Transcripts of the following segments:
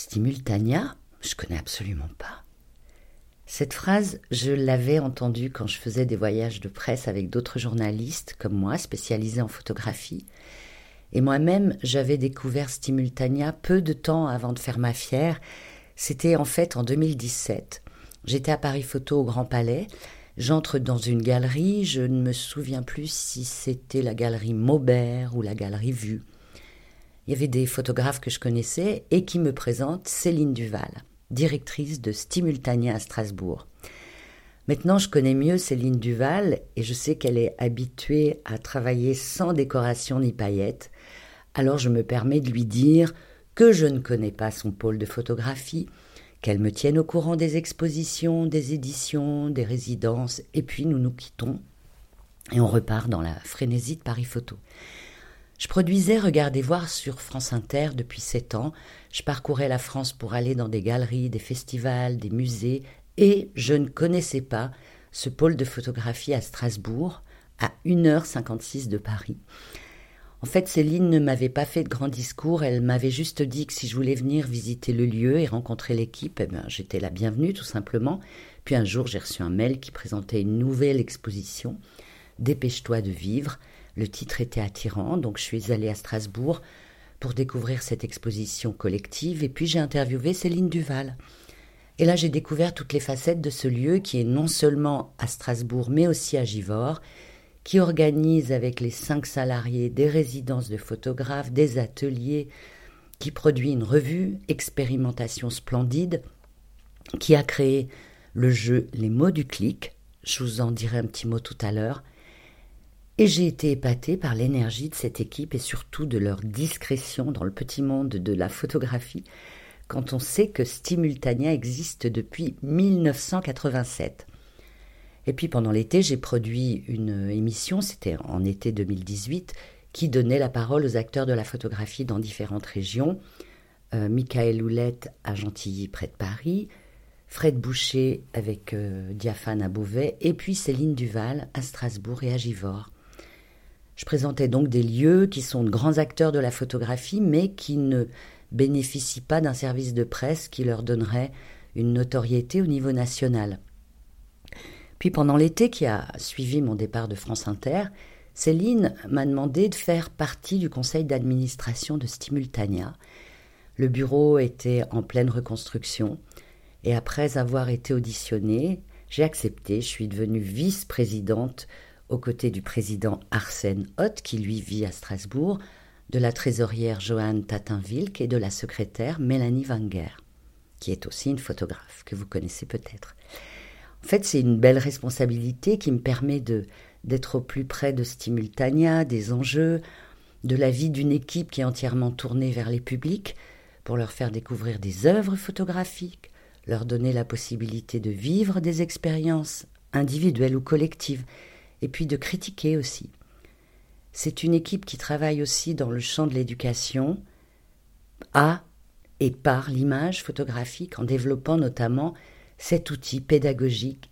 Stimultania Je connais absolument pas. Cette phrase, je l'avais entendue quand je faisais des voyages de presse avec d'autres journalistes comme moi, spécialisés en photographie. Et moi-même, j'avais découvert Stimultania peu de temps avant de faire ma fière. C'était en fait en 2017. J'étais à Paris Photo au Grand Palais. J'entre dans une galerie, je ne me souviens plus si c'était la galerie Maubert ou la galerie Vue. Il y avait des photographes que je connaissais et qui me présentent Céline Duval directrice de Stimultania à Strasbourg. Maintenant, je connais mieux Céline Duval et je sais qu'elle est habituée à travailler sans décoration ni paillettes. Alors je me permets de lui dire que je ne connais pas son pôle de photographie, qu'elle me tienne au courant des expositions, des éditions, des résidences, et puis nous nous quittons et on repart dans la frénésie de Paris Photo. Je produisais Regardez voir sur France Inter depuis sept ans. Je parcourais la France pour aller dans des galeries, des festivals, des musées, et je ne connaissais pas ce pôle de photographie à Strasbourg, à 1h56 de Paris. En fait, Céline ne m'avait pas fait de grand discours, elle m'avait juste dit que si je voulais venir visiter le lieu et rencontrer l'équipe, eh ben, j'étais la bienvenue tout simplement. Puis un jour, j'ai reçu un mail qui présentait une nouvelle exposition, Dépêche-toi de vivre, le titre était attirant, donc je suis allée à Strasbourg pour découvrir cette exposition collective, et puis j'ai interviewé Céline Duval. Et là, j'ai découvert toutes les facettes de ce lieu qui est non seulement à Strasbourg, mais aussi à Givors, qui organise avec les cinq salariés des résidences de photographes, des ateliers, qui produit une revue, Expérimentation splendide, qui a créé le jeu Les mots du clic, je vous en dirai un petit mot tout à l'heure, et j'ai été épatée par l'énergie de cette équipe et surtout de leur discrétion dans le petit monde de la photographie quand on sait que Stimultania existe depuis 1987. Et puis pendant l'été, j'ai produit une émission, c'était en été 2018, qui donnait la parole aux acteurs de la photographie dans différentes régions. Euh, Michael Houlette à Gentilly près de Paris, Fred Boucher avec euh, Diaphane à Beauvais, et puis Céline Duval à Strasbourg et à Givors. Je présentais donc des lieux qui sont de grands acteurs de la photographie, mais qui ne bénéficient pas d'un service de presse qui leur donnerait une notoriété au niveau national. Puis pendant l'été qui a suivi mon départ de France Inter, Céline m'a demandé de faire partie du conseil d'administration de Stimultania. Le bureau était en pleine reconstruction et après avoir été auditionnée, j'ai accepté, je suis devenue vice-présidente aux côtés du président Arsène Hoth, qui lui vit à Strasbourg, de la trésorière Johanne Tatinville et de la secrétaire Mélanie Wenger, qui est aussi une photographe que vous connaissez peut-être. En fait, c'est une belle responsabilité qui me permet de d'être au plus près de Stimultania, des enjeux, de la vie d'une équipe qui est entièrement tournée vers les publics, pour leur faire découvrir des œuvres photographiques, leur donner la possibilité de vivre des expériences individuelles ou collectives, et puis de critiquer aussi. C'est une équipe qui travaille aussi dans le champ de l'éducation, à et par l'image photographique, en développant notamment cet outil pédagogique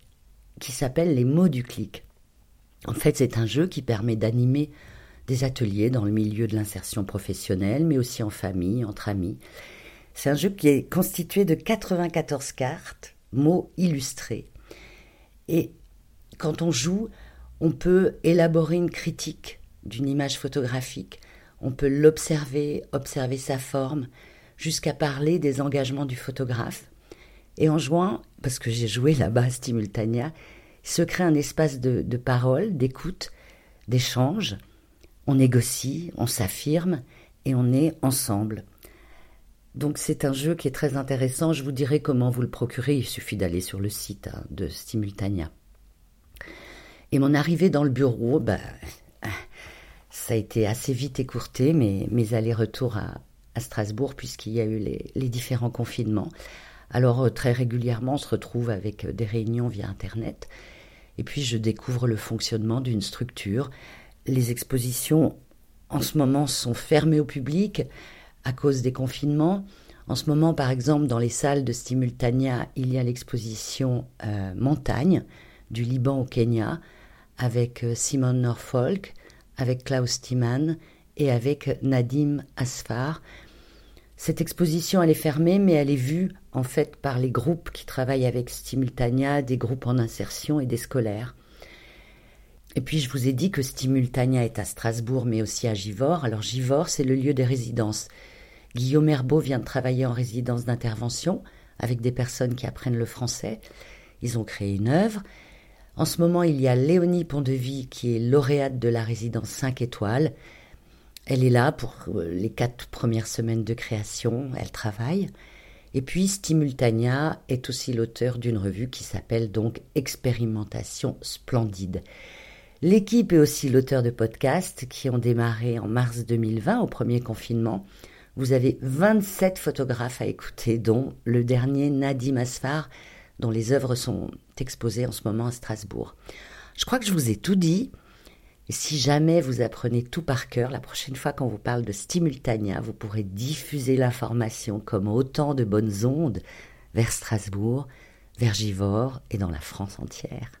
qui s'appelle les mots du clic. En fait, c'est un jeu qui permet d'animer des ateliers dans le milieu de l'insertion professionnelle, mais aussi en famille, entre amis. C'est un jeu qui est constitué de 94 cartes, mots illustrés. Et quand on joue, on peut élaborer une critique d'une image photographique, on peut l'observer, observer sa forme, jusqu'à parler des engagements du photographe. Et en jouant, parce que j'ai joué là-bas Stimultania, se crée un espace de, de parole, d'écoute, d'échange. On négocie, on s'affirme et on est ensemble. Donc c'est un jeu qui est très intéressant. Je vous dirai comment vous le procurer. Il suffit d'aller sur le site hein, de Stimultania. Et mon arrivée dans le bureau, ben, ça a été assez vite écourté, mes, mes allers-retours à, Strasbourg, puisqu'il y a eu les, les, différents confinements. Alors euh, très régulièrement, on se retrouve avec euh, des réunions via Internet. Et puis je découvre le fonctionnement d'une structure. Les expositions, en ce moment, sont fermées au public à cause des confinements. En ce moment, par exemple, dans les salles de Stimultania, il y a l'exposition euh, Montagne du Liban au Kenya, avec euh, Simon Norfolk, avec Klaus Tiemann et avec Nadim Asfar. Cette exposition, elle est fermée, mais elle est vue en fait par les groupes qui travaillent avec Stimultania, des groupes en insertion et des scolaires. Et puis je vous ai dit que Stimultania est à Strasbourg, mais aussi à Givors. Alors Givors, c'est le lieu des résidences. Guillaume Herbeau vient de travailler en résidence d'intervention avec des personnes qui apprennent le français. Ils ont créé une œuvre. En ce moment, il y a Léonie Pondevie qui est lauréate de la résidence 5 étoiles. Elle est là pour euh, les quatre premières semaines de création, elle travaille. Et puis Stimultania est aussi l'auteur d'une revue qui s'appelle donc Expérimentation splendide. L'équipe est aussi l'auteur de podcasts qui ont démarré en mars 2020 au premier confinement. Vous avez 27 photographes à écouter, dont le dernier Nadim Asfar, dont les œuvres sont exposées en ce moment à Strasbourg. Je crois que je vous ai tout dit. Et si jamais vous apprenez tout par cœur, la prochaine fois qu'on vous parle de Stimultania, vous pourrez diffuser l'information comme autant de bonnes ondes vers Strasbourg, vers Givors et dans la France entière.